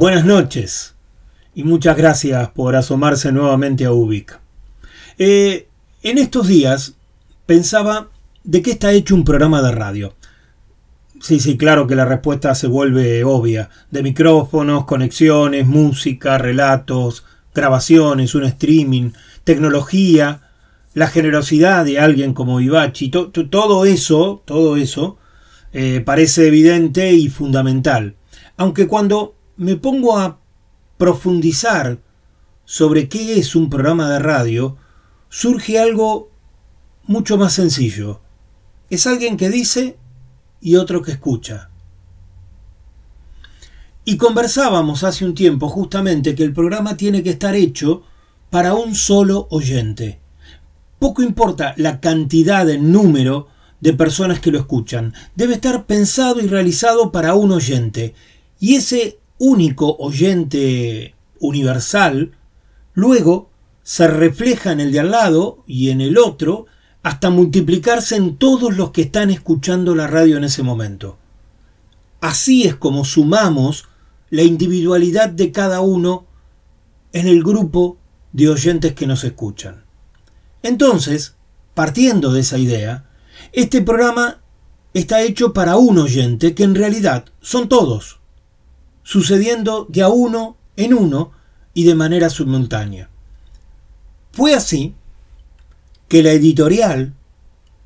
Buenas noches y muchas gracias por asomarse nuevamente a Ubik. Eh, en estos días pensaba de qué está hecho un programa de radio. Sí, sí, claro que la respuesta se vuelve obvia. De micrófonos, conexiones, música, relatos, grabaciones, un streaming, tecnología, la generosidad de alguien como Ibachi, todo eso, todo eso eh, parece evidente y fundamental. Aunque cuando me pongo a profundizar sobre qué es un programa de radio, surge algo mucho más sencillo. Es alguien que dice y otro que escucha. Y conversábamos hace un tiempo justamente que el programa tiene que estar hecho para un solo oyente. Poco importa la cantidad, el número de personas que lo escuchan. Debe estar pensado y realizado para un oyente. Y ese único oyente universal, luego se refleja en el de al lado y en el otro hasta multiplicarse en todos los que están escuchando la radio en ese momento. Así es como sumamos la individualidad de cada uno en el grupo de oyentes que nos escuchan. Entonces, partiendo de esa idea, este programa está hecho para un oyente que en realidad son todos sucediendo de a uno en uno y de manera simultánea. Fue así que la editorial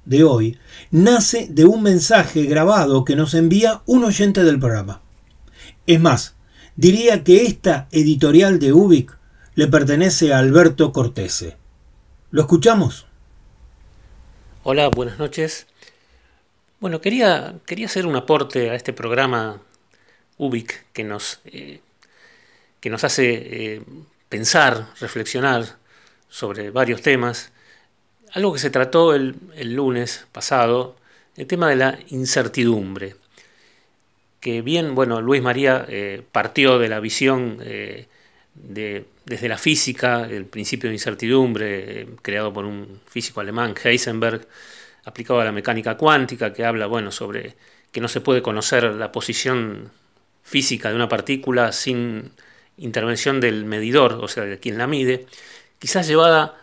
de hoy nace de un mensaje grabado que nos envía un oyente del programa. Es más, diría que esta editorial de Ubik le pertenece a Alberto Cortese. ¿Lo escuchamos? Hola, buenas noches. Bueno, quería, quería hacer un aporte a este programa Ubik que nos, eh, que nos hace eh, pensar, reflexionar sobre varios temas. Algo que se trató el, lunes pasado, el tema de la incertidumbre. Que bien, bueno, Luis María eh, partió de la visión de, desde la física, el principio de incertidumbre, creado por un físico alemán, Heisenberg, aplicado a la mecánica cuántica, que habla, bueno, sobre que no se puede conocer la posición física de una partícula sin intervención del medidor, o sea, de quien la mide, quizás llevada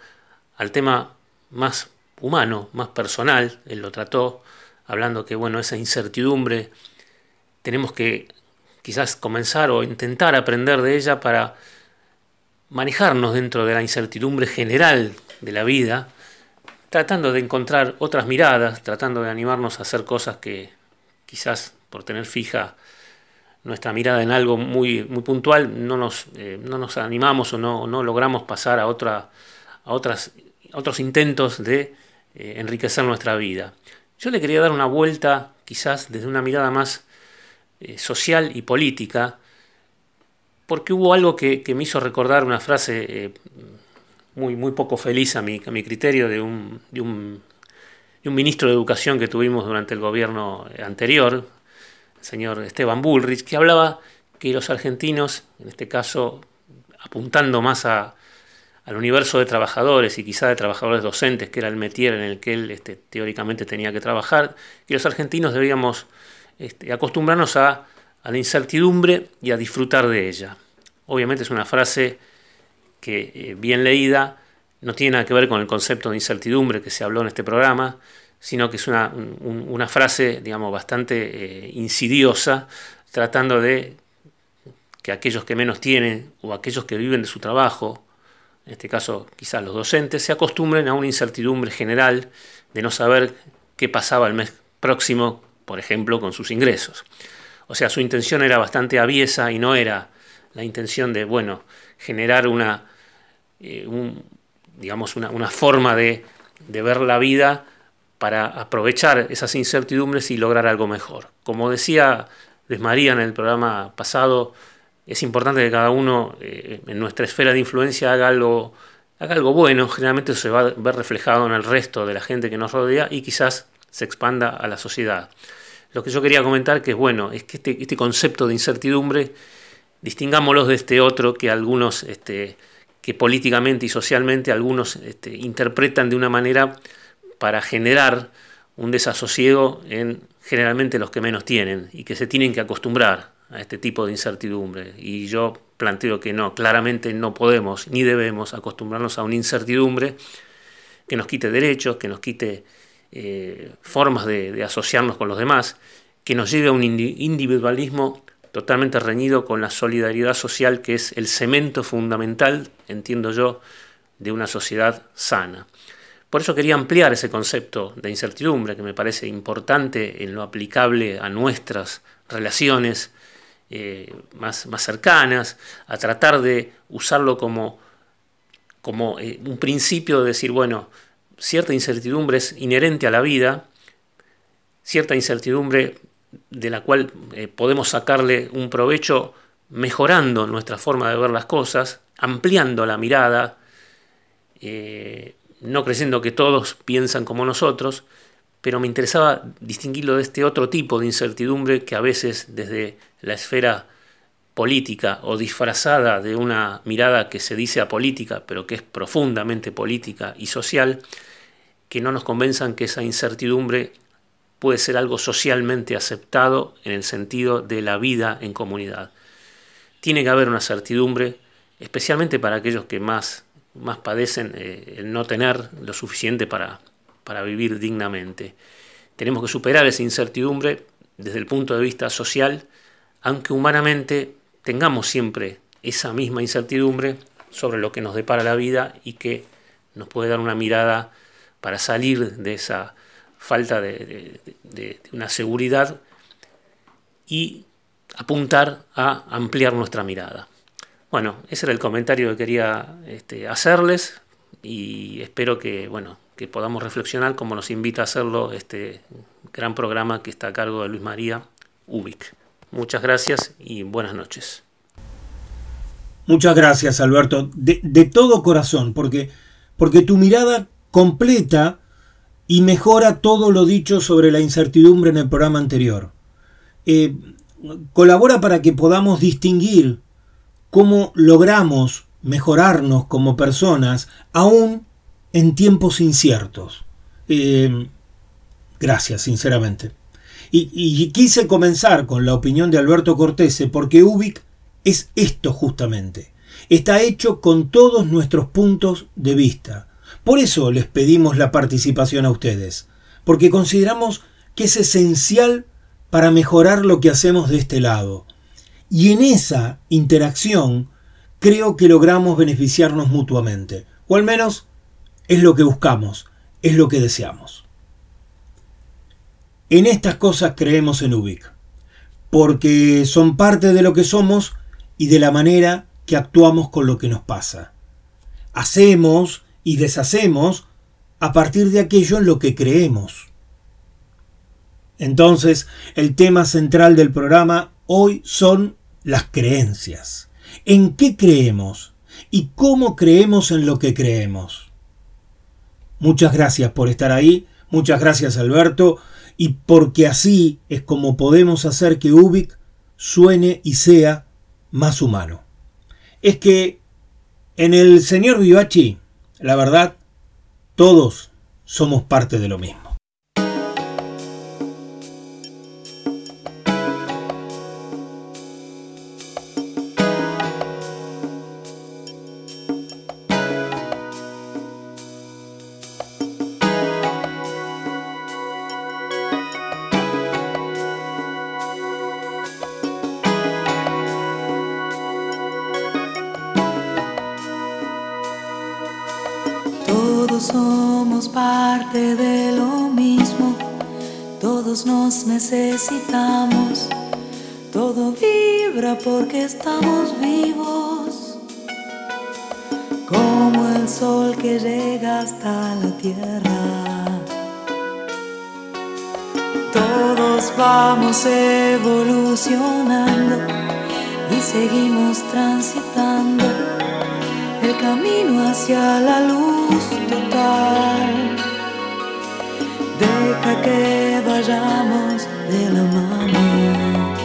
al tema más humano, más personal, él lo trató hablando que bueno, esa incertidumbre tenemos que quizás comenzar o intentar aprender de ella para manejarnos dentro de la incertidumbre general de la vida, tratando de encontrar otras miradas, tratando de animarnos a hacer cosas que quizás por tener fija nuestra mirada en algo muy, muy puntual, no nos, eh, no nos animamos o no, no, logramos pasar a, otra, a, otras, otros intentos de eh, enriquecer nuestra vida. Yo le quería dar una vuelta, quizás desde una mirada más eh, social y política, porque hubo algo que, me hizo recordar una frase muy, muy poco feliz a mi, a mi criterio de un, de un, de un ministro de Educación que tuvimos durante el gobierno anterior, señor Esteban Bullrich, que hablaba que los argentinos, en este caso apuntando más a, al universo de trabajadores y quizá de trabajadores docentes, que era el metier en el que él este, teóricamente tenía que trabajar, que los argentinos debíamos este, acostumbrarnos a, la incertidumbre y a disfrutar de ella. Obviamente es una frase que, eh, bien leída, no tiene nada que ver con el concepto de incertidumbre que se habló en este programa, sino que es una, una frase, digamos, bastante eh, insidiosa, tratando de que aquellos que menos tienen o aquellos que viven de su trabajo, en este caso quizás los docentes, se acostumbren a una incertidumbre general de no saber qué pasaba el mes próximo, por ejemplo, con sus ingresos. O sea, su intención era bastante aviesa y no era la intención de, bueno, generar una, eh, digamos, una, forma de, de ver la vida para aprovechar esas incertidumbres y lograr algo mejor. Como decía Luis María en el programa pasado, es importante que cada uno eh, en nuestra esfera de influencia haga algo, haga algo bueno, generalmente se va a ver reflejado en el resto de la gente que nos rodea y quizás se expanda a la sociedad. Lo que yo quería comentar que es bueno, es que este, este concepto de incertidumbre, distingámoslo de este otro que algunos, este, que políticamente y socialmente algunos este, interpretan de una manera para generar un desasosiego en generalmente los que menos tienen y que se tienen que acostumbrar a este tipo de incertidumbre. Y yo planteo que no, claramente no podemos ni debemos acostumbrarnos a una incertidumbre que nos quite derechos, que nos quite eh, formas de, asociarnos con los demás, que nos lleve a un individualismo totalmente reñido con la solidaridad social, que es el cemento fundamental, entiendo yo, de una sociedad sana. Por eso quería ampliar ese concepto de incertidumbre, que me parece importante en lo aplicable a nuestras relaciones eh, más, cercanas, a tratar de usarlo como, como eh, un principio de decir, bueno, cierta incertidumbre es inherente a la vida, cierta incertidumbre de la cual eh, podemos sacarle un provecho mejorando nuestra forma de ver las cosas, ampliando la mirada, no creyendo que todos piensan como nosotros, pero me interesaba distinguirlo de este otro tipo de incertidumbre que a veces desde la esfera política o disfrazada de una mirada que se dice apolítica, pero que es profundamente política y social, que no nos convenzan que esa incertidumbre puede ser algo socialmente aceptado en el sentido de la vida en comunidad. Tiene que haber una certidumbre, especialmente para aquellos que más, más padecen eh, el no tener lo suficiente para, para vivir dignamente. Tenemos que superar esa incertidumbre desde el punto de vista social, aunque humanamente tengamos siempre esa misma incertidumbre sobre lo que nos depara la vida y que nos puede dar una mirada para salir de esa falta de, una seguridad y apuntar a ampliar nuestra mirada. Bueno, ese era el comentario que quería este, hacerles y espero que, bueno, que podamos reflexionar como nos invita a hacerlo este gran programa que está a cargo de Luis María Ubik. Muchas gracias y buenas noches. Muchas gracias, Alberto, de, todo corazón, porque, porque tu mirada completa y mejora todo lo dicho sobre la incertidumbre en el programa anterior. Eh, colabora para que podamos distinguir cómo logramos mejorarnos como personas, aún en tiempos inciertos. Eh, gracias, sinceramente. Y, quise comenzar con la opinión de Alberto Cortese porque Ubik es esto justamente. Está hecho con todos nuestros puntos de vista. Por eso les pedimos la participación a ustedes, porque consideramos que es esencial para mejorar lo que hacemos de este lado. Y en esa interacción creo que logramos beneficiarnos mutuamente, o al menos es lo que buscamos, es lo que deseamos. En estas cosas creemos en Ubik, porque son parte de lo que somos y de la manera que actuamos con lo que nos pasa. Hacemos y deshacemos a partir de aquello en lo que creemos. Entonces, el tema central del programa hoy son las creencias. ¿En qué creemos? ¿Y cómo creemos en lo que creemos? Muchas gracias por estar ahí, muchas gracias Alberto, y porque así es como podemos hacer que Ubik suene y sea más humano. Es que en el señor Vivachi, la verdad, todos somos parte de lo mismo. Somos parte de lo mismo, todos nos necesitamos, todo vibra porque estamos vivos, como el sol que llega hasta la tierra. Todos vamos evolucionando y seguimos transitando el camino hacia la luz total. Deja que vayamos de la mano,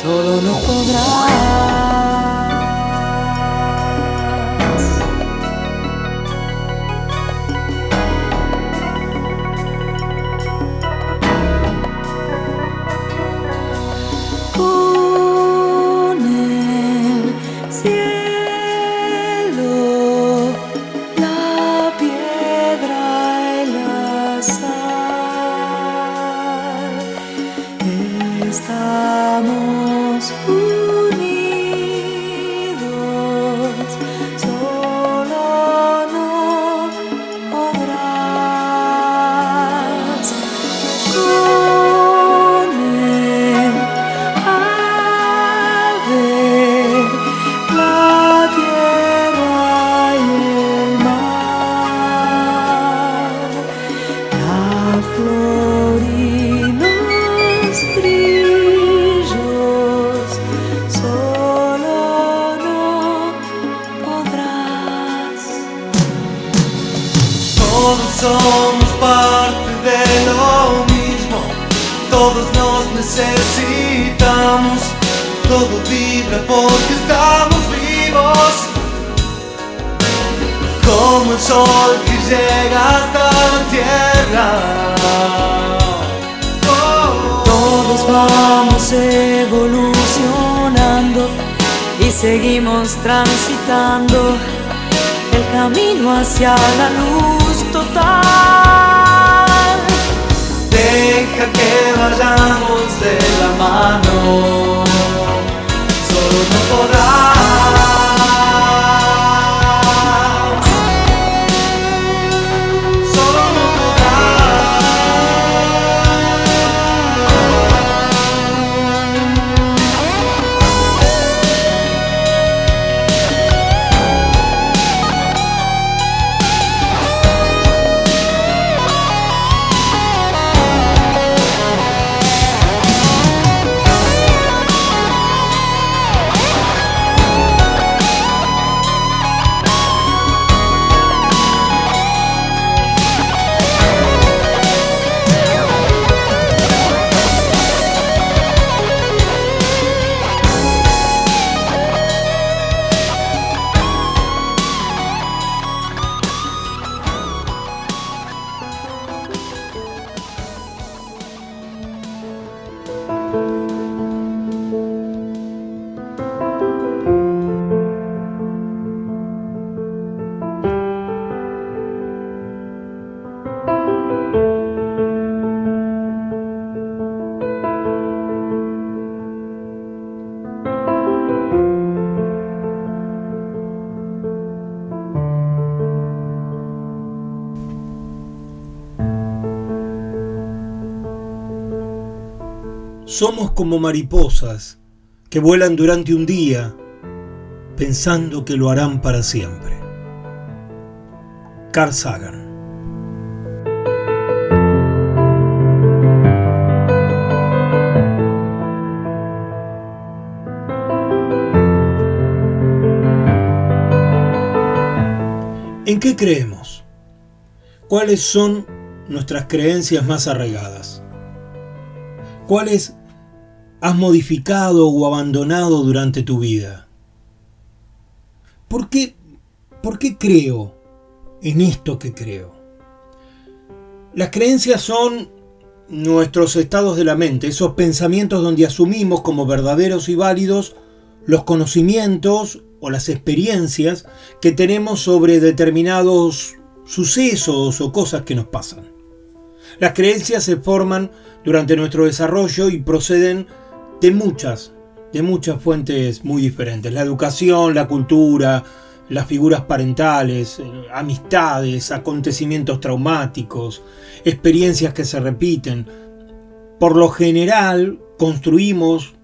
solo no podrás. porque estamos vivos. Como el sol que llega hasta la tierra. Todos vamos evolucionando y seguimos transitando el camino hacia la luz total. Deja que vayamos de la mano. todo temporal Somos como mariposas que vuelan durante un día pensando que lo harán para siempre. Carl Sagan ¿En qué creemos? ¿Cuáles son nuestras creencias más arraigadas? ¿Cuáles has modificado o abandonado durante tu vida? ¿Por qué, ¿Por qué creo en esto que creo? Las creencias son nuestros estados de la mente, esos pensamientos donde asumimos como verdaderos y válidos los conocimientos o las experiencias que tenemos sobre determinados sucesos o cosas que nos pasan. Las creencias se forman durante nuestro desarrollo y proceden de muchas, de muchas fuentes muy diferentes. La educación, la cultura, las figuras parentales, eh, amistades, acontecimientos traumáticos, experiencias que se repiten. Por lo general, construimos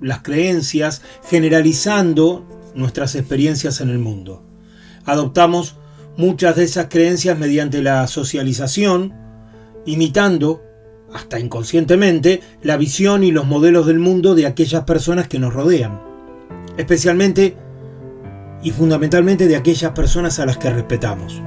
las creencias generalizando nuestras experiencias en el mundo. Adoptamos muchas de esas creencias mediante la socialización, imitando, hasta inconscientemente, la visión y los modelos del mundo de aquellas personas que nos rodean, especialmente y fundamentalmente de aquellas personas a las que respetamos.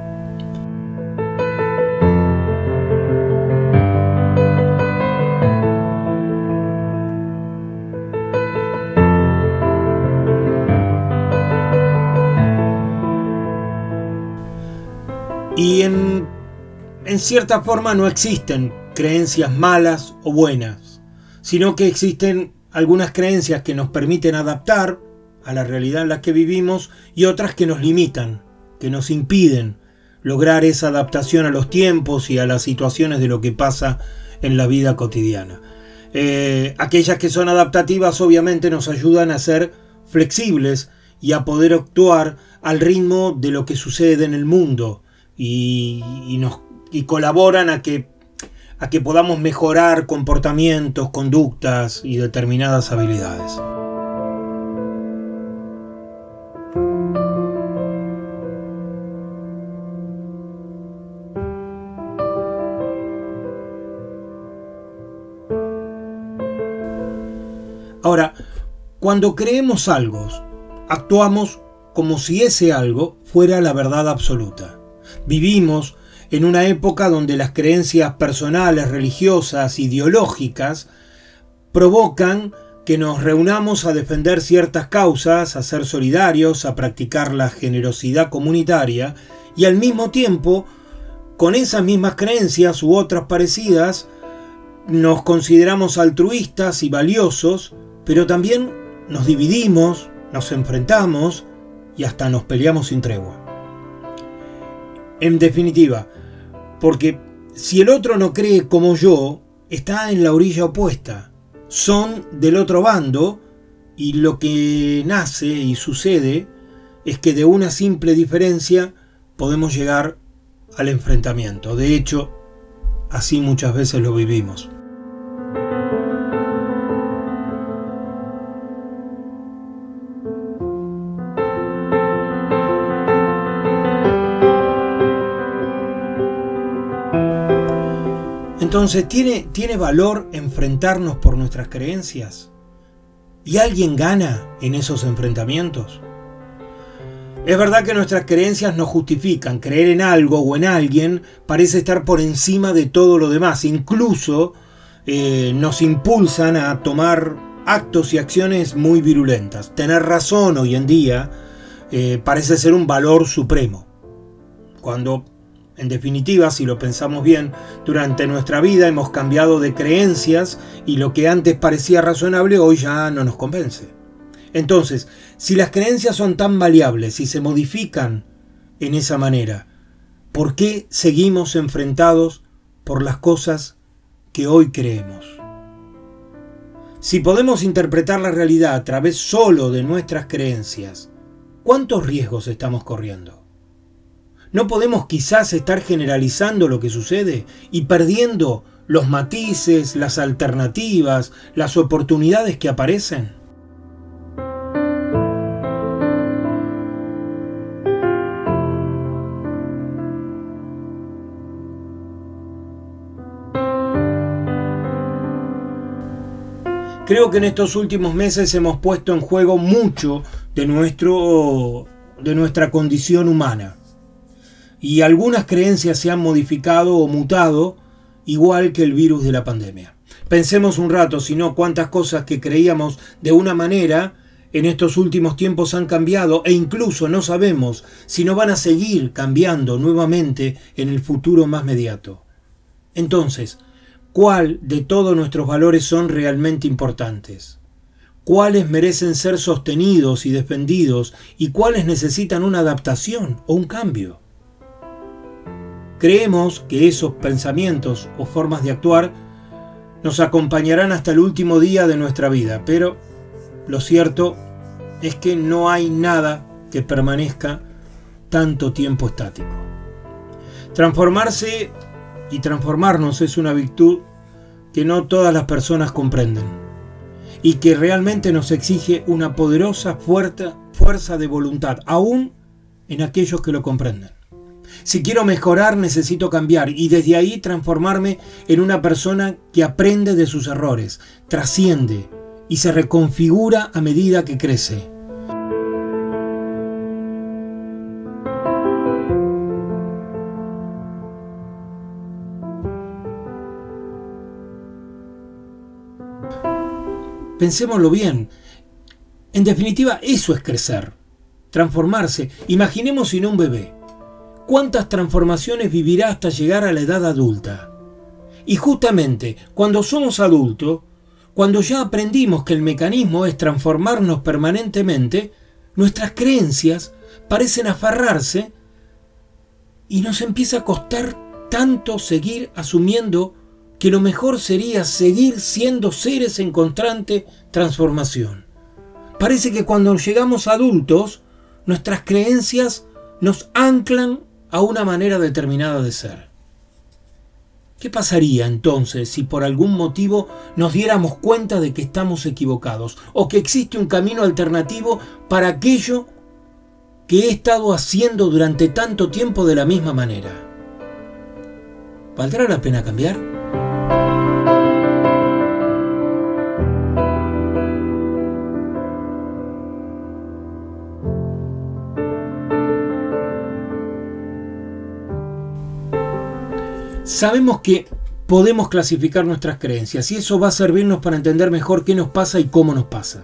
Y en, en cierta forma no existen creencias malas o buenas, sino que existen algunas creencias que nos permiten adaptar a la realidad en la que vivimos y otras que nos limitan, que nos impiden lograr esa adaptación a los tiempos y a las situaciones de lo que pasa en la vida cotidiana. Eh, aquellas que son adaptativas obviamente nos ayudan a ser flexibles y a poder actuar al ritmo de lo que sucede en el mundo y, nos, y colaboran a que, a que podamos mejorar comportamientos, conductas y determinadas habilidades. Ahora, cuando creemos algo, actuamos como si ese algo fuera la verdad absoluta. Vivimos en una época donde las creencias personales, religiosas, ideológicas, provocan que nos reunamos a defender ciertas causas, a ser solidarios, a practicar la generosidad comunitaria y al mismo tiempo, con esas mismas creencias u otras parecidas, nos consideramos altruistas y valiosos, pero también nos dividimos, nos enfrentamos y hasta nos peleamos sin tregua. En definitiva, porque si el otro no cree como yo, está en la orilla opuesta. Son del otro bando y lo que nace y sucede es que de una simple diferencia podemos llegar al enfrentamiento. De hecho, así muchas veces lo vivimos. Entonces, ¿tiene, ¿tiene valor enfrentarnos por nuestras creencias? ¿Y alguien gana en esos enfrentamientos? Es verdad que nuestras creencias nos justifican. Creer en algo o en alguien parece estar por encima de todo lo demás. Incluso eh, nos impulsan a tomar actos y acciones muy virulentas. Tener razón hoy en día eh, parece ser un valor supremo. Cuando en definitiva, si lo pensamos bien, durante nuestra vida hemos cambiado de creencias y lo que antes parecía razonable hoy ya no nos convence. Entonces, si las creencias son tan variables y se modifican en esa manera, ¿por qué seguimos enfrentados por las cosas que hoy creemos? Si podemos interpretar la realidad a través solo de nuestras creencias, ¿cuántos riesgos estamos corriendo? ¿No podemos quizás estar generalizando lo que sucede y perdiendo los matices, las alternativas, las oportunidades que aparecen? Creo que en estos últimos meses hemos puesto en juego mucho de, nuestro, de nuestra condición humana y algunas creencias se han modificado o mutado igual que el virus de la pandemia. Pensemos un rato, si no, cuántas cosas que creíamos de una manera en estos últimos tiempos han cambiado e incluso no sabemos si no van a seguir cambiando nuevamente en el futuro más mediato. Entonces, ¿cuál de todos nuestros valores son realmente importantes? ¿Cuáles merecen ser sostenidos y defendidos y cuáles necesitan una adaptación o un cambio? Creemos que esos pensamientos o formas de actuar nos acompañarán hasta el último día de nuestra vida, pero lo cierto es que no hay nada que permanezca tanto tiempo estático. Transformarse y transformarnos es una virtud que no todas las personas comprenden y que realmente nos exige una poderosa fuerza de voluntad, aún en aquellos que lo comprenden. Si quiero mejorar, necesito cambiar y desde ahí transformarme en una persona que aprende de sus errores, trasciende y se reconfigura a medida que crece. Pensémoslo bien. En definitiva, eso es crecer, transformarse. Imaginemos sin un bebé. ¿Cuántas transformaciones vivirá hasta llegar a la edad adulta? Y justamente cuando somos adultos, cuando ya aprendimos que el mecanismo es transformarnos permanentemente, nuestras creencias parecen aferrarse y nos empieza a costar tanto seguir asumiendo que lo mejor sería seguir siendo seres en constante transformación. Parece que cuando llegamos adultos, nuestras creencias nos anclan a una manera determinada de ser. ¿Qué pasaría entonces si por algún motivo nos diéramos cuenta de que estamos equivocados o que existe un camino alternativo para aquello que he estado haciendo durante tanto tiempo de la misma manera? ¿Valdrá la pena cambiar? Sabemos que podemos clasificar nuestras creencias y eso va a servirnos para entender mejor qué nos pasa y cómo nos pasa.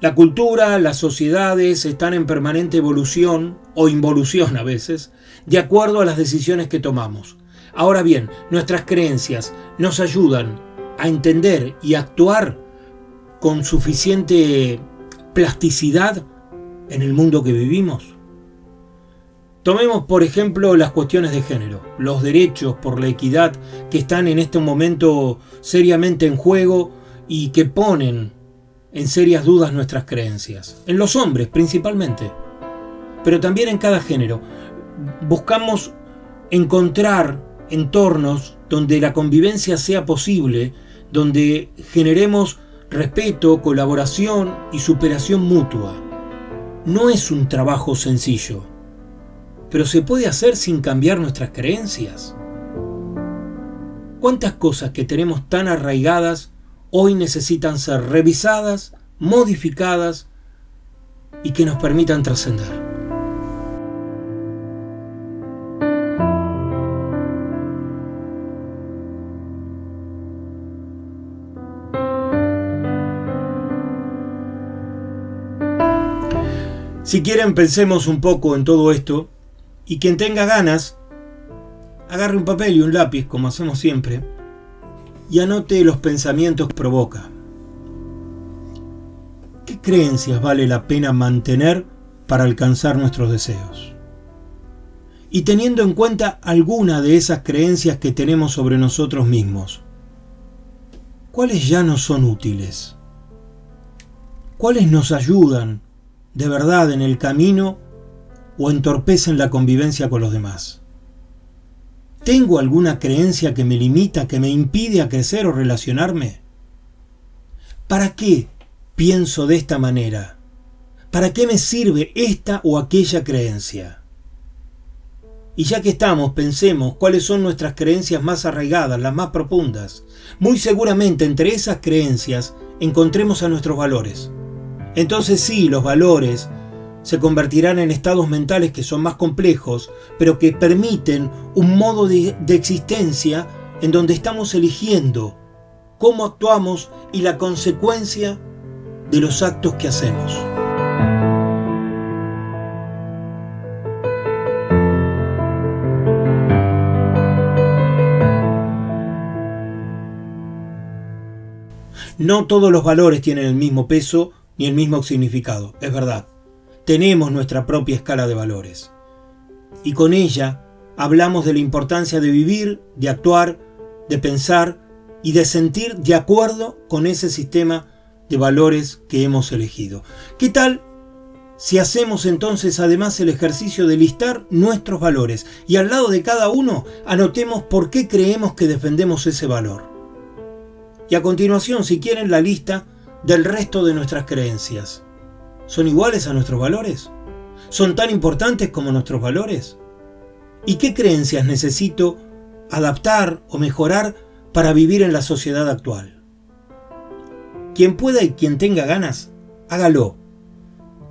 La cultura, las sociedades están en permanente evolución o involución a veces, de acuerdo a las decisiones que tomamos. Ahora bien, nuestras creencias nos ayudan a entender y actuar con suficiente plasticidad en el mundo que vivimos. Tomemos por ejemplo las cuestiones de género, los derechos por la equidad que están en este momento seriamente en juego y que ponen en serias dudas nuestras creencias, en los hombres principalmente, pero también en cada género. Buscamos encontrar entornos donde la convivencia sea posible, donde generemos respeto, colaboración y superación mutua. No es un trabajo sencillo pero se puede hacer sin cambiar nuestras creencias. ¿Cuántas cosas que tenemos tan arraigadas hoy necesitan ser revisadas, modificadas y que nos permitan trascender? Si quieren, pensemos un poco en todo esto y quien tenga ganas, agarre un papel y un lápiz, como hacemos siempre, y anote los pensamientos que provoca. ¿Qué creencias vale la pena mantener para alcanzar nuestros deseos? Y teniendo en cuenta alguna de esas creencias que tenemos sobre nosotros mismos, ¿cuáles ya no son útiles? ¿Cuáles nos ayudan de verdad en el camino o entorpecen la convivencia con los demás? ¿Tengo alguna creencia que me limita, que me impide a crecer o relacionarme? ¿Para qué pienso de esta manera? ¿Para qué me sirve esta o aquella creencia? Y ya que estamos, pensemos cuáles son nuestras creencias más arraigadas, las más profundas. Muy seguramente entre esas creencias encontremos a nuestros valores. Entonces sí, los valores se convertirán en estados mentales que son más complejos, pero que permiten un modo de, existencia en donde estamos eligiendo cómo actuamos y la consecuencia de los actos que hacemos. No todos los valores tienen el mismo peso ni el mismo significado, es verdad tenemos nuestra propia escala de valores. Y con ella hablamos de la importancia de vivir, de actuar, de pensar y de sentir de acuerdo con ese sistema de valores que hemos elegido. ¿Qué tal si hacemos entonces además el ejercicio de listar nuestros valores y al lado de cada uno anotemos por qué creemos que defendemos ese valor. Y a continuación, si quieren, la lista del resto de nuestras creencias. ¿Son iguales a nuestros valores? ¿Son tan importantes como nuestros valores? ¿Y qué creencias necesito adaptar o mejorar para vivir en la sociedad actual? Quien pueda y quien tenga ganas, hágalo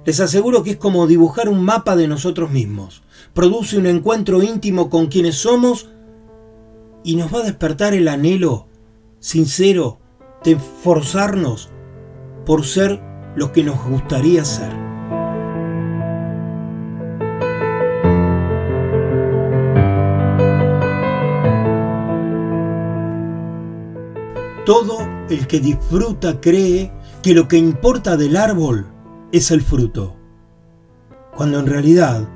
les aseguro que es como dibujar un mapa de nosotros mismos. Produce un encuentro íntimo con quienes somos y nos va a despertar el anhelo sincero de forzarnos por ser lo que nos gustaría ser. Todo el que disfruta cree que lo que importa del árbol es el fruto, cuando en realidad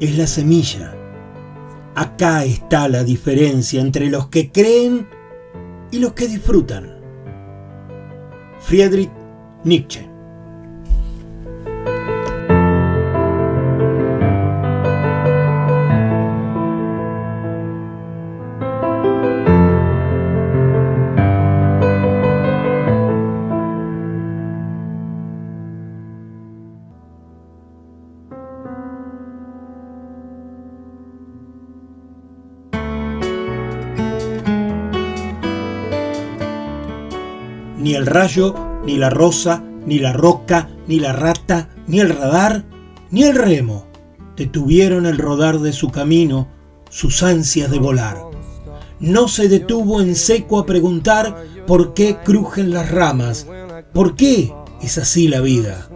es la semilla. Acá está la diferencia entre los que creen y los que disfrutan. Friedrich Nietzsche. Ni el rayo, ni la rosa, ni la roca, ni la rata, ni el radar, ni el remo detuvieron el rodar de su camino, sus ansias de volar. No se detuvo en seco a preguntar por qué crujen las ramas, por qué es así la vida.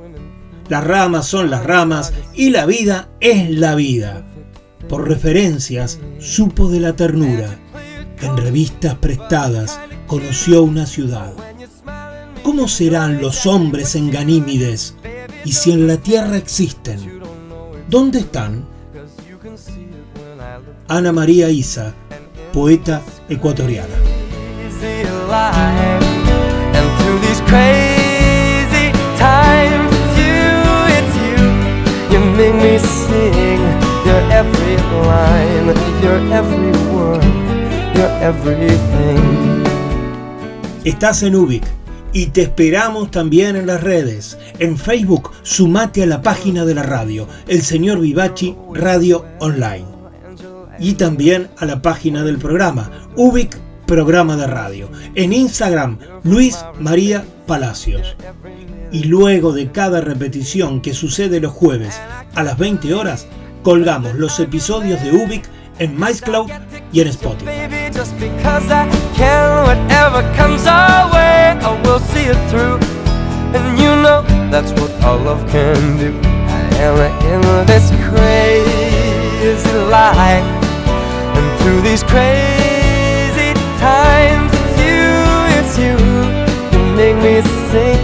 Las ramas son las ramas y la vida es la vida. Por referencias supo de la ternura, en revistas prestadas conoció una ciudad. ¿Cómo serán los hombres en Ganímides? Y si en la tierra existen, ¿dónde están? Ana María Isa, poeta ecuatoriana. Estás en Ubik y te esperamos también en las redes. En Facebook, sumate a la página de la radio, El Señor Vivachi Radio Online. Y también a la página del programa, Ubic Programa de Radio. En Instagram, Luis María Palacios. Y luego de cada repetición que sucede los jueves a las 20 horas, colgamos los episodios de Ubic en MyScloud y en Spotify. I will see it through. And you know that's what all love can do. I am in this crazy life. And through these crazy times, it's you, it's you. You make me sing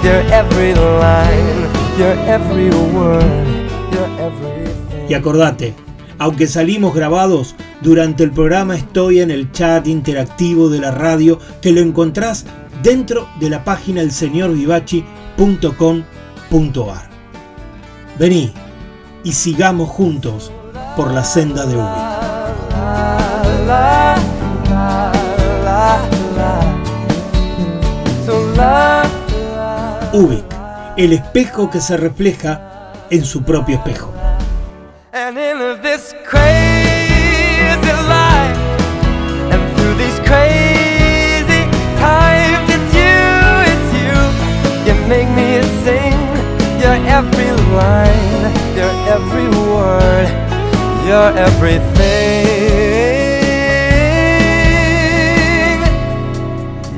your every line, your every word, your everything. Y acordate, aunque salimos grabados, durante el programa estoy en el chat interactivo de la radio que lo encontrás dentro de la página elseñorvivachi.com.ar. Vení y sigamos juntos por la senda de Ubik. Ubik, el espejo que se refleja en su propio espejo. Make me sing your every line, your every word, your everything,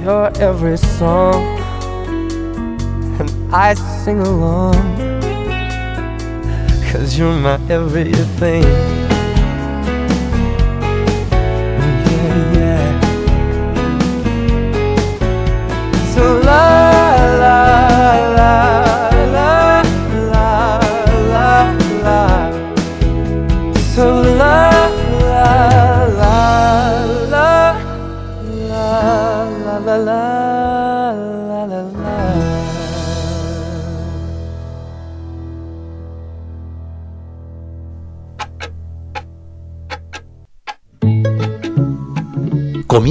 your every song, and I sing along. Cause you're my everything.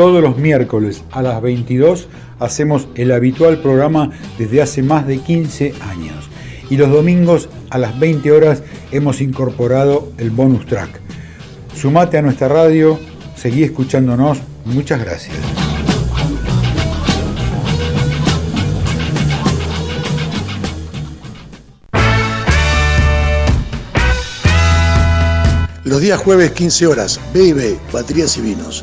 Todos los miércoles a las 22 hacemos el habitual programa desde hace más de 15 años. Y los domingos a las 20 horas hemos incorporado el bonus track. Sumate a nuestra radio, seguí escuchándonos, muchas gracias. Los días jueves 15 horas, B&B, Baterías y Vinos.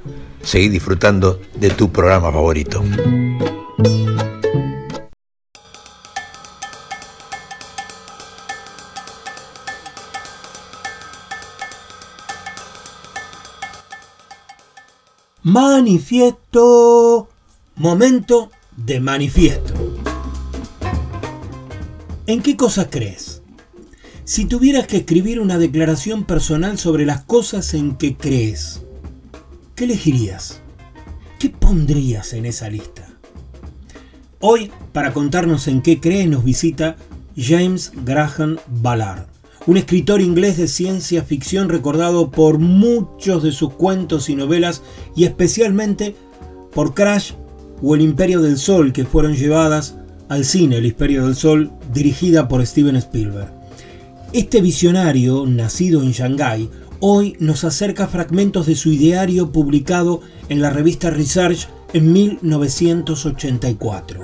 seguí disfrutando de tu programa favorito. Manifiesto. Momento de manifiesto. ¿En qué cosas crees? Si tuvieras que escribir una declaración personal sobre las cosas en que crees, ¿qué elegirías? ¿Qué pondrías en esa lista? Hoy, para contarnos en qué cree, nos visita James Graham Ballard, un escritor inglés de ciencia ficción recordado por muchos de sus cuentos y novelas y especialmente por Crash o El Imperio del Sol que fueron llevadas al cine El Imperio del Sol dirigida por Steven Spielberg. Este visionario, nacido en Shanghái, hoy nos acerca fragmentos de su ideario publicado en la revista Research en 1984.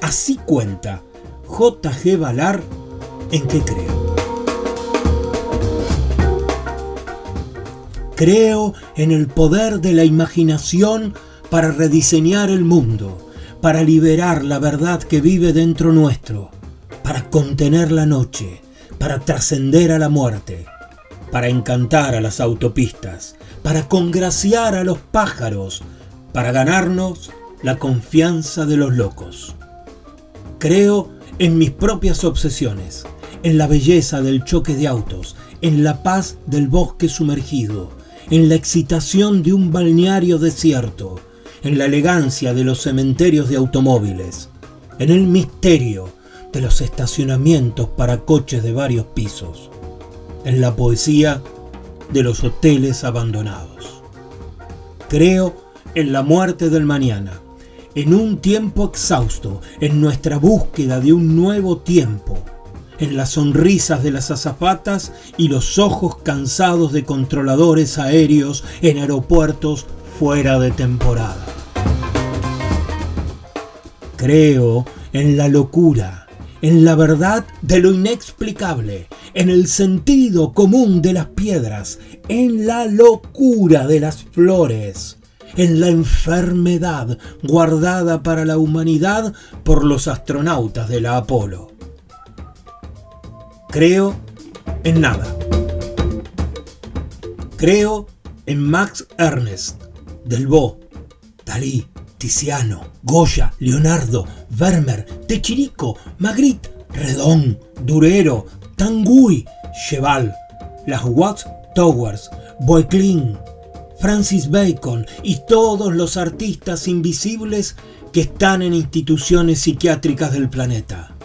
Así cuenta J.G. Ballard en qué creo. Creo en el poder de la imaginación para rediseñar el mundo, para liberar la verdad que vive dentro nuestro, para contener la noche, para trascender a la muerte, para encantar a las autopistas, para congraciar a los pájaros, para ganarnos la confianza de los locos. Creo en mis propias obsesiones, en la belleza del choque de autos, en la paz del bosque sumergido, en la excitación de un balneario desierto, en la elegancia de los cementerios de automóviles, en el misterio de los estacionamientos para coches de varios pisos, en la poesía de los hoteles abandonados. Creo en la muerte del mañana, en un tiempo exhausto, en nuestra búsqueda de un nuevo tiempo, en las sonrisas de las azafatas y los ojos cansados de controladores aéreos en aeropuertos fuera de temporada. Creo en la locura, en la verdad de lo inexplicable, en el sentido común de las piedras, en la locura de las flores, en la enfermedad guardada para la humanidad por los astronautas de la Apolo. Creo en nada. Creo en Max Ernst, Delvaux, Dalí, Tiziano, Goya, Leonardo, Vermeer, Techirico, Magritte, Redón, Durero, Tanguy, Cheval, las Watts Towers, Boeclin, Francis Bacon y todos los artistas invisibles que están en instituciones psiquiátricas del planeta.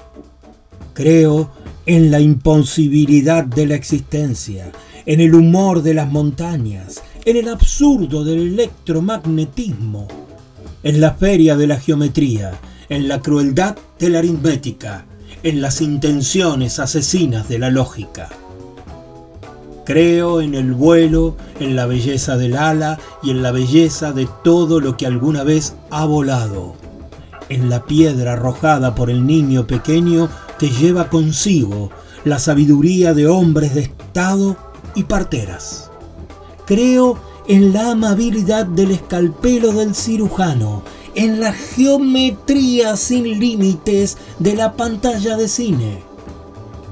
Creo en la imposibilidad de la existencia, en el humor de las montañas, en el absurdo del electromagnetismo, en la feria de la geometría, en la crueldad de la aritmética, en las intenciones asesinas de la lógica. Creo en el vuelo, en la belleza del ala y en la belleza de todo lo que alguna vez ha volado, en la piedra arrojada por el niño pequeño que lleva consigo la sabiduría de hombres de Estado y parteras. Creo en la amabilidad del escalpelo del cirujano, en la geometría sin límites de la pantalla de cine,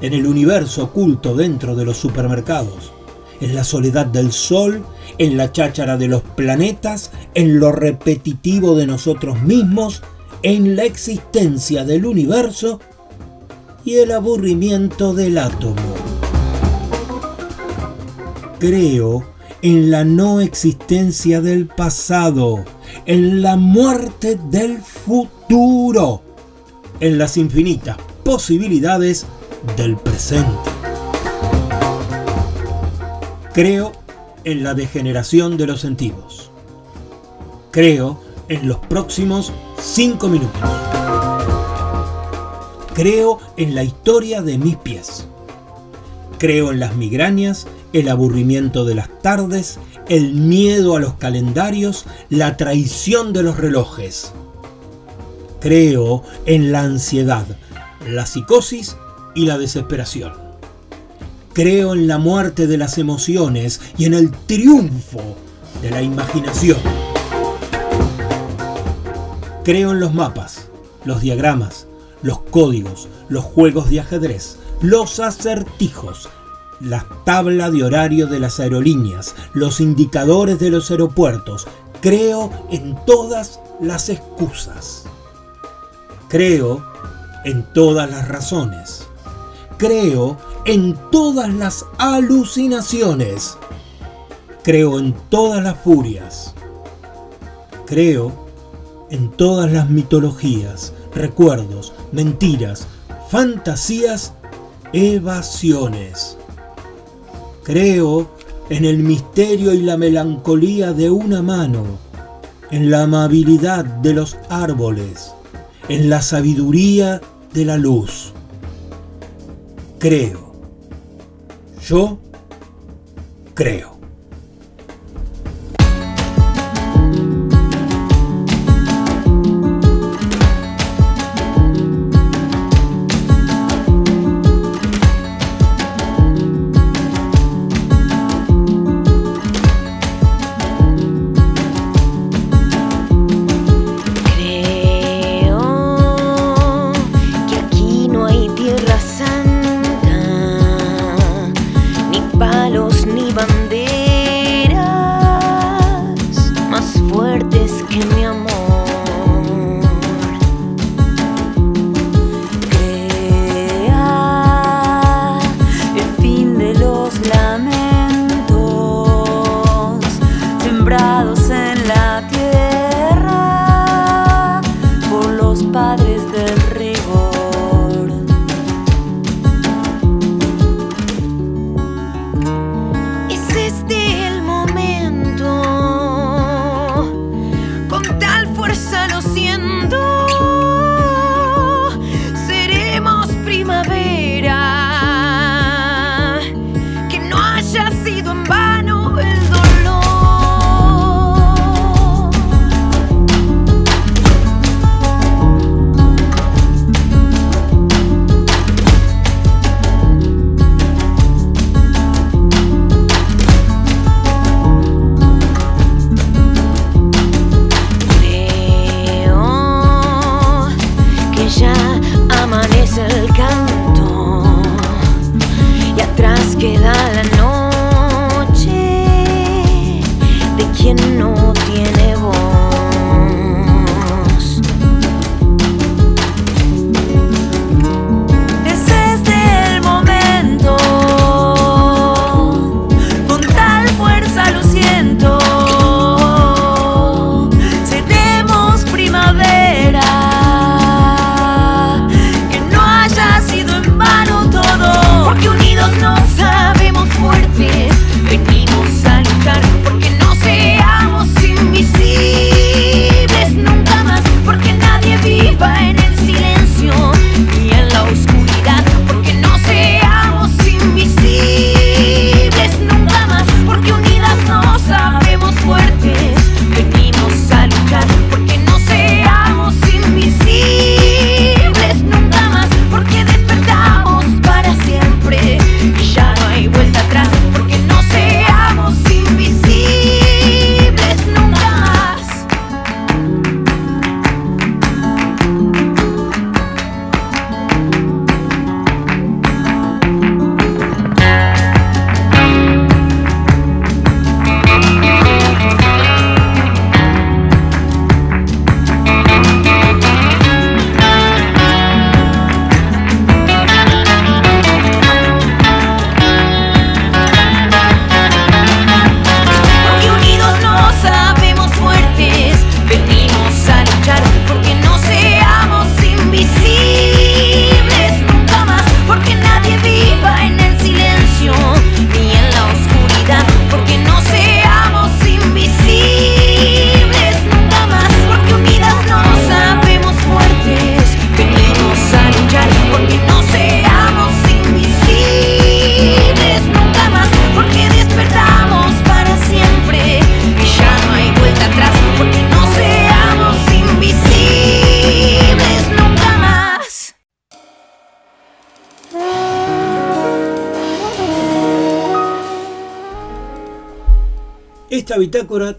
en el universo oculto dentro de los supermercados, en la soledad del sol, en la cháchara de los planetas, en lo repetitivo de nosotros mismos, en la existencia del universo y el aburrimiento del átomo. Creo en la no existencia del pasado, en la muerte del futuro, en las infinitas posibilidades del presente. Creo en la degeneración de los sentidos. Creo en los próximos cinco minutos. Creo en la historia de mis pies. Creo en las migrañas el aburrimiento de las tardes, el miedo a los calendarios, la traición de los relojes. Creo en la ansiedad, la psicosis y la desesperación. Creo en la muerte de las emociones y en el triunfo de la imaginación. Creo en los mapas, los diagramas, los códigos, los juegos de ajedrez, los acertijos, la tabla de horario de las aerolíneas, los indicadores de los aeropuertos. Creo en todas las excusas. Creo en todas las razones. Creo en todas las alucinaciones. Creo en todas las furias. Creo en todas las mitologías, recuerdos, mentiras, fantasías, evasiones. Creo en el misterio y la melancolía de una mano, en la amabilidad de los árboles, en la sabiduría de la luz. Creo. Yo creo. fuerte.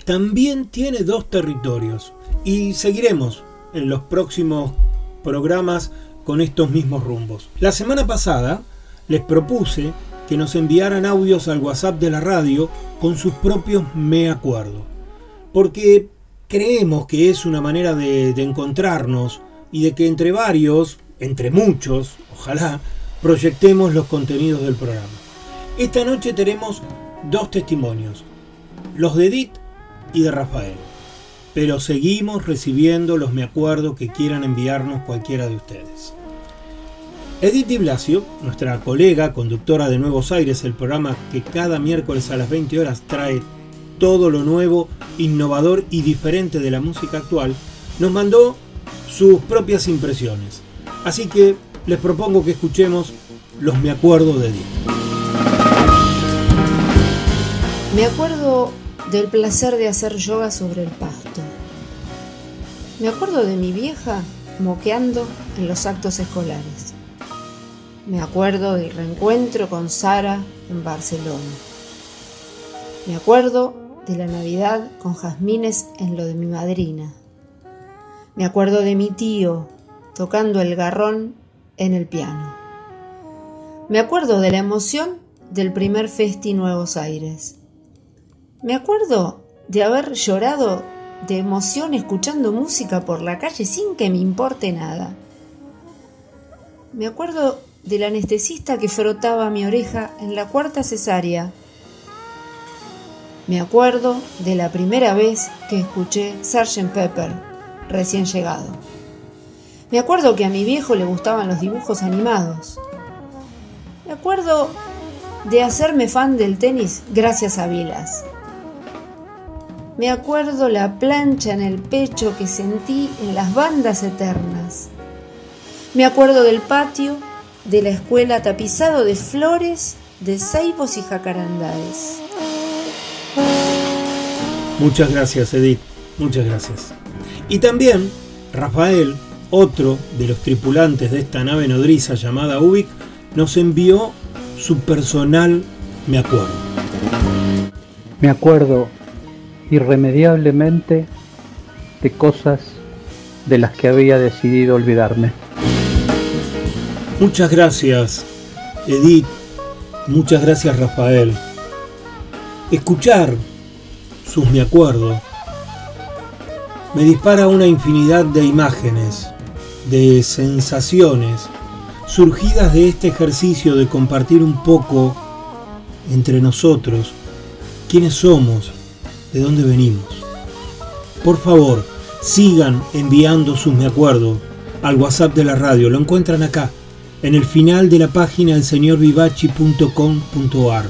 También tiene dos territorios y seguiremos en los próximos programas con estos mismos rumbos. La semana pasada les propuse que nos enviaran audios al WhatsApp de la radio con sus propios me acuerdo, porque creemos que es una manera de, de encontrarnos y de que entre varios, entre muchos, ojalá, proyectemos los contenidos del programa. Esta noche tenemos dos testimonios, los de Edith y de Rafael. Pero seguimos recibiendo los me acuerdo que quieran enviarnos cualquiera de ustedes. Edith Di nuestra colega, conductora de Nuevos Aires, el programa que cada miércoles a las 20 horas trae todo lo nuevo, innovador y diferente de la música actual, nos mandó sus propias impresiones. Así que les propongo que escuchemos los me acuerdo de Edith. Me acuerdo del placer de hacer yoga sobre el pasto. Me acuerdo de mi vieja moqueando en los actos escolares. Me acuerdo del reencuentro con Sara en Barcelona. Me acuerdo de la Navidad con jazmines en lo de mi madrina. Me acuerdo de mi tío tocando el garrón en el piano. Me acuerdo de la emoción del primer Festi Nuevos Aires. Me acuerdo de haber llorado de emoción escuchando música por la calle sin que me importe nada. Me acuerdo del anestesista que frotaba mi oreja en la cuarta cesárea. Me acuerdo de la primera vez que escuché Sgt. Pepper, recién llegado. Me acuerdo que a mi viejo le gustaban los dibujos animados. Me acuerdo de hacerme fan del tenis gracias a Vilas. Me acuerdo la plancha en el pecho que sentí en las bandas eternas. Me acuerdo del patio de la escuela tapizado de flores, de ceibos y jacarandáes. Muchas gracias, Edith. Muchas gracias. Y también Rafael, otro de los tripulantes de esta nave nodriza llamada Ubik, nos envió su personal me acuerdo. Me acuerdo irremediablemente de cosas de las que había decidido olvidarme. Muchas gracias, Edith, Muchas gracias Rafael. Escuchar sus me acuerdo me dispara una infinidad de imágenes, de sensaciones surgidas de este ejercicio de compartir un poco entre nosotros quiénes somos, de dónde venimos. Por favor, sigan enviando sus me acuerdo al WhatsApp de la radio. Lo encuentran acá, en el final de la página del señorvivachi.com.ar.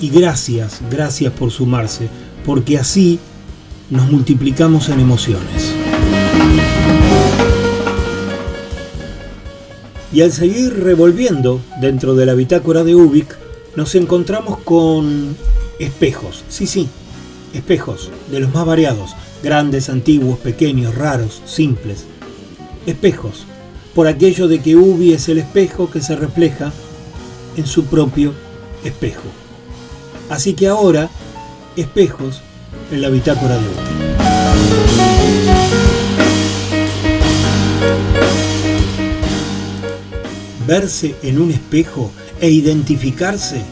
Y gracias, gracias por sumarse, porque así nos multiplicamos en emociones. Y al seguir revolviendo dentro de la bitácora de Ubik, nos encontramos con espejos. Sí, sí, espejos de los más variados, grandes, antiguos, pequeños, raros, simples. Espejos, por aquello de que Ubi es el espejo que se refleja en su propio espejo. Así que ahora, espejos en la bitácora de Ubi. Verse en un espejo e identificarse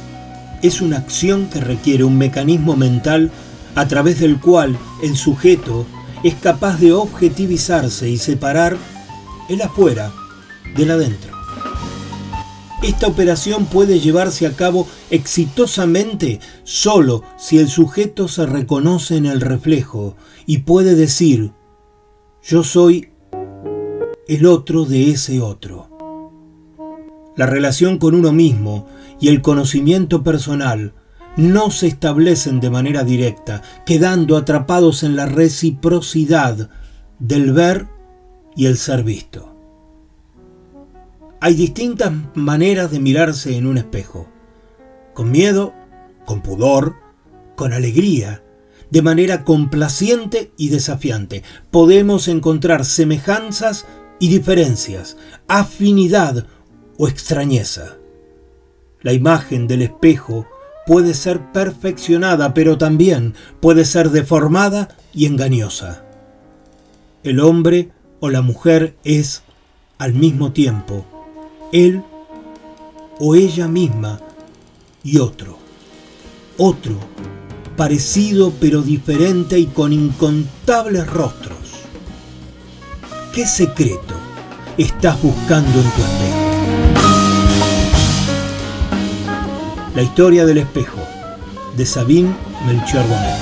es una acción que requiere un mecanismo mental a través del cual el sujeto es capaz de objetivizarse y separar el afuera del adentro. Esta operación puede llevarse a cabo exitosamente solo si el sujeto se reconoce en el reflejo y puede decir, yo soy el otro de ese otro. La relación con uno mismo y el conocimiento personal no se establecen de manera directa, quedando atrapados en la reciprocidad del ver y el ser visto. Hay distintas maneras de mirarse en un espejo. Con miedo, con pudor, con alegría, de manera complaciente y desafiante. Podemos encontrar semejanzas y diferencias, afinidad o extrañeza. La imagen del espejo puede ser perfeccionada, pero también puede ser deformada y engañosa. El hombre o la mujer es, al mismo tiempo, él o ella misma y otro. Otro, parecido pero diferente y con incontables rostros. ¿Qué secreto estás buscando en tu espejo? La historia del espejo, de Sabine Melchior Bonet.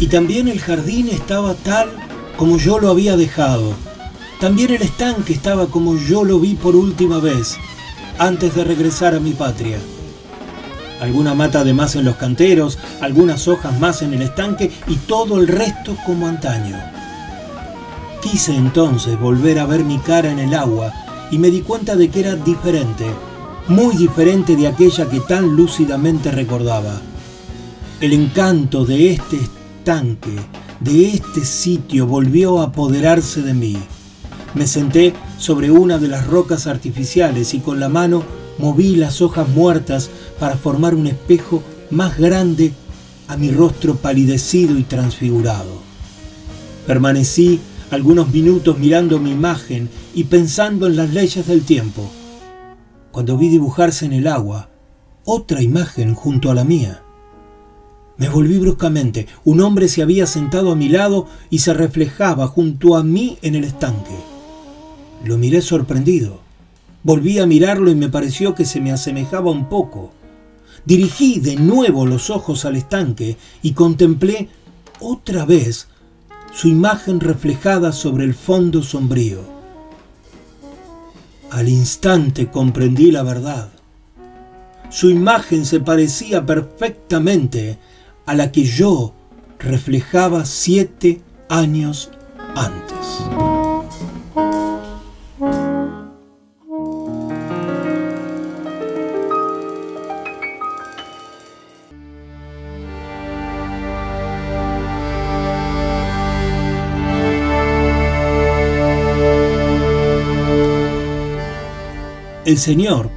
Y también el jardín estaba tal como yo lo había dejado. También el estanque estaba como yo lo vi por última vez, antes de regresar a mi patria alguna mata de más en los canteros, algunas hojas más en el estanque y todo el resto como antaño. Quise entonces volver a ver mi cara en el agua y me di cuenta de que era diferente, muy diferente de aquella que tan lúcidamente recordaba. El encanto de este estanque, de este sitio, volvió a apoderarse de mí. Me senté sobre una de las rocas artificiales y con la mano moví las hojas muertas para formar un espejo más grande a mi rostro palidecido y transfigurado. Permanecí algunos minutos mirando mi imagen y pensando en las leyes del tiempo, cuando vi dibujarse en el agua otra imagen junto a la mía. Me volví bruscamente. Un hombre se había sentado a mi lado y se reflejaba junto a mí en el estanque. Lo miré sorprendido. Volví a mirarlo y me pareció que se me asemejaba un poco. Dirigí de nuevo los ojos al estanque y contemplé otra vez su imagen reflejada sobre el fondo sombrío. Al instante comprendí la verdad. Su imagen se parecía perfectamente a la que yo reflejaba siete años antes. El Señor,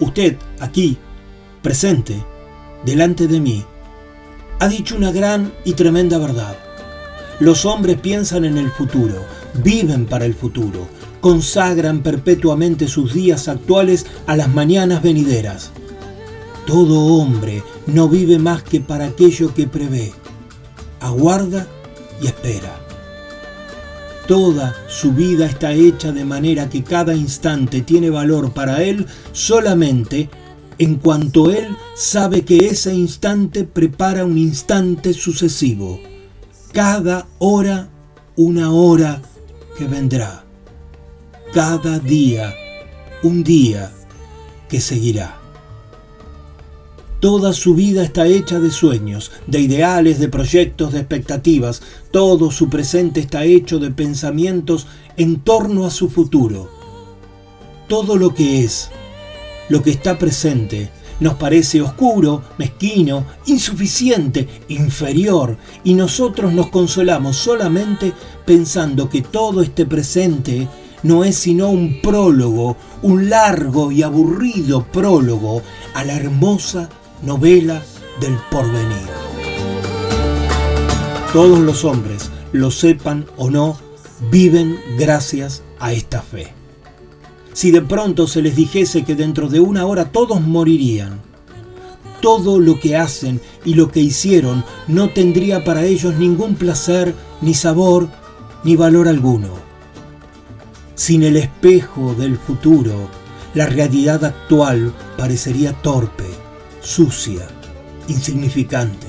usted aquí, presente, delante de mí, ha dicho una gran y tremenda verdad. Los hombres piensan en el futuro, viven para el futuro, consagran perpetuamente sus días actuales a las mañanas venideras. Todo hombre no vive más que para aquello que prevé, aguarda y espera. Toda su vida está hecha de manera que cada instante tiene valor para él solamente en cuanto él sabe que ese instante prepara un instante sucesivo. Cada hora una hora que vendrá. Cada día un día que seguirá. Toda su vida está hecha de sueños, de ideales, de proyectos, de expectativas. Todo su presente está hecho de pensamientos en torno a su futuro. Todo lo que es, lo que está presente, nos parece oscuro, mezquino, insuficiente, inferior, y nosotros nos consolamos solamente pensando que todo este presente no es sino un prólogo, un largo y aburrido prólogo a la hermosa novela del porvenir. Todos los hombres, lo sepan o no, viven gracias a esta fe. Si de pronto se les dijese que dentro de una hora todos morirían, todo lo que hacen y lo que hicieron no tendría para ellos ningún placer, ni sabor, ni valor alguno. Sin el espejo del futuro, la realidad actual parecería torpe, sucia, insignificante.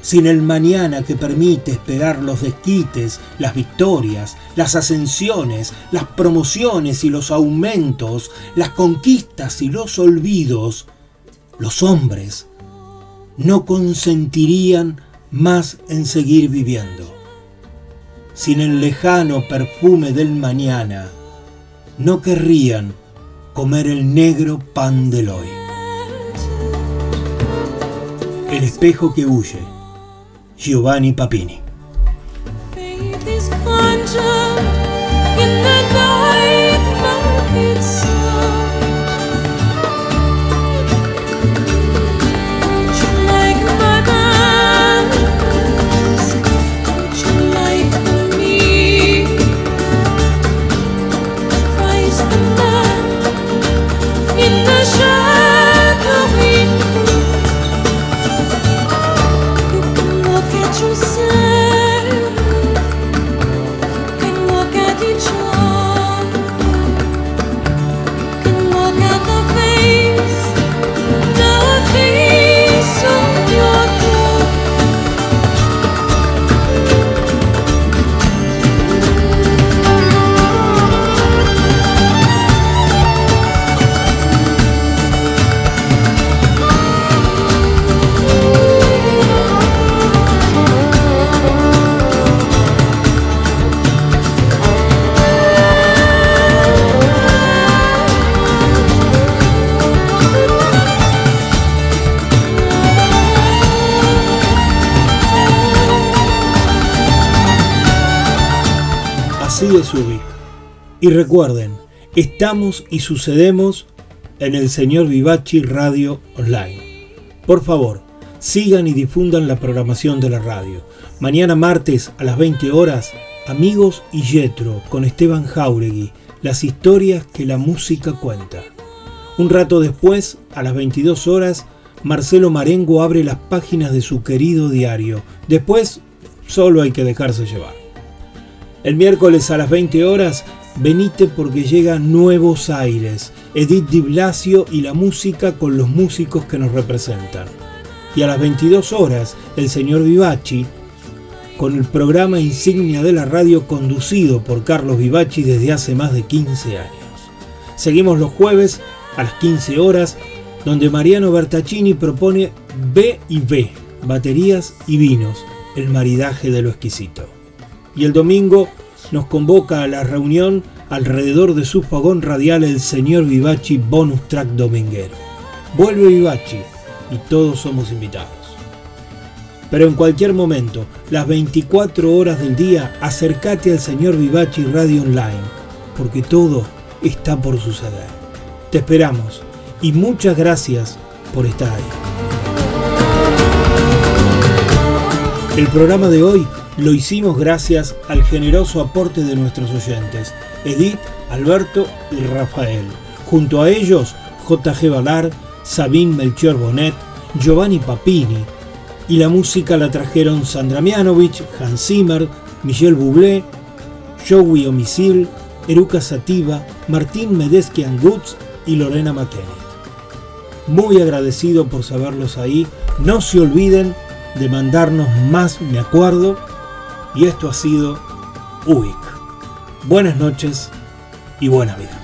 Sin el mañana que permite esperar los desquites, las victorias, las ascensiones, las promociones y los aumentos, las conquistas y los olvidos, los hombres no consentirían más en seguir viviendo. Sin el lejano perfume del mañana, no querrían comer el negro pan del hoy. El espejo que huye. Giovanni Papini. Y recuerden, estamos y sucedemos en el señor Vivachi Radio Online. Por favor, sigan y difundan la programación de la radio. Mañana martes a las 20 horas, Amigos y Yetro con Esteban Jauregui, las historias que la música cuenta. Un rato después, a las 22 horas, Marcelo Marengo abre las páginas de su querido diario. Después, solo hay que dejarse llevar. El miércoles a las 20 horas, Venite porque llega Nuevos Aires, Edith Di Blasio y la música con los músicos que nos representan. Y a las 22 horas, el señor Vivachi, con el programa insignia de la radio conducido por Carlos Vivachi desde hace más de 15 años. Seguimos los jueves a las 15 horas, donde Mariano Bertaccini propone B y B, baterías y vinos, el maridaje de lo exquisito. Y el domingo nos convoca a la reunión alrededor de su fogón radial el señor Vivachi Bonus Track Dominguero. Vuelve Vivachi y todos somos invitados. Pero en cualquier momento, las 24 horas del día, acércate al señor Vivachi Radio Online, porque todo está por suceder. Te esperamos y muchas gracias por estar ahí. El programa de hoy lo hicimos gracias al generoso aporte de nuestros oyentes, Edith, Alberto y Rafael. Junto a ellos, J.G. Valar, Sabine Melchior Bonet, Giovanni Papini. Y la música la trajeron Sandra Mianovich, Hans Zimmer, Michel Bublé, Joey Omisil, Eruca Sativa, Martín Medeskian Goods y Lorena McKenney. Muy agradecido por saberlos ahí. No se olviden de mandarnos más me acuerdo. Y esto ha sido UIC. Buenas noches y buena vida.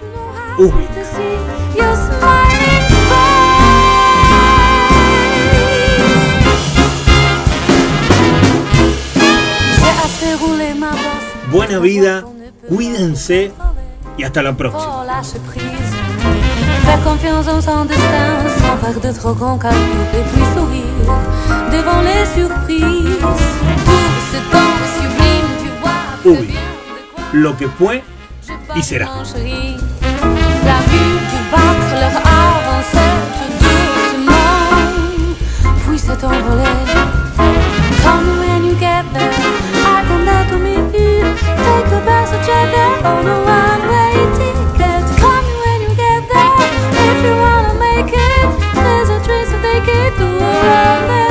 Buena vida, cuídense y hasta la próxima. Faire en de temps sublime, tu lo que fue y será. Battre leur avançait doucement, puis s'est envolé. Tell me when you get there, I come down to meet you. Take the bus or check it on a one-way ticket. Call me when you get there, if you wanna make it. There's a train, so take it to a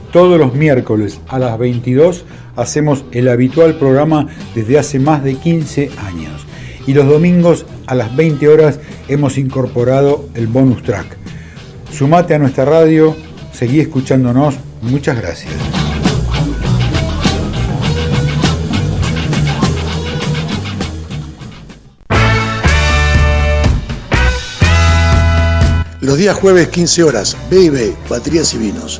Todos los miércoles a las 22 hacemos el habitual programa desde hace más de 15 años. Y los domingos a las 20 horas hemos incorporado el bonus track. Sumate a nuestra radio, seguí escuchándonos. Muchas gracias. Los días jueves 15 horas, B&B, Baterías y Vinos.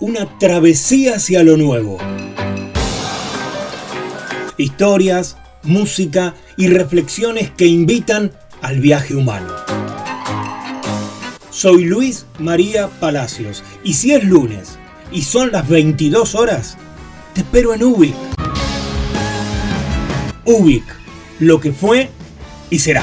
una travesía hacia lo nuevo. Historias, música y reflexiones que invitan al viaje humano. Soy Luis María Palacios y si es lunes y son las 22 horas, te espero en Ubik. Ubik, lo que fue y será.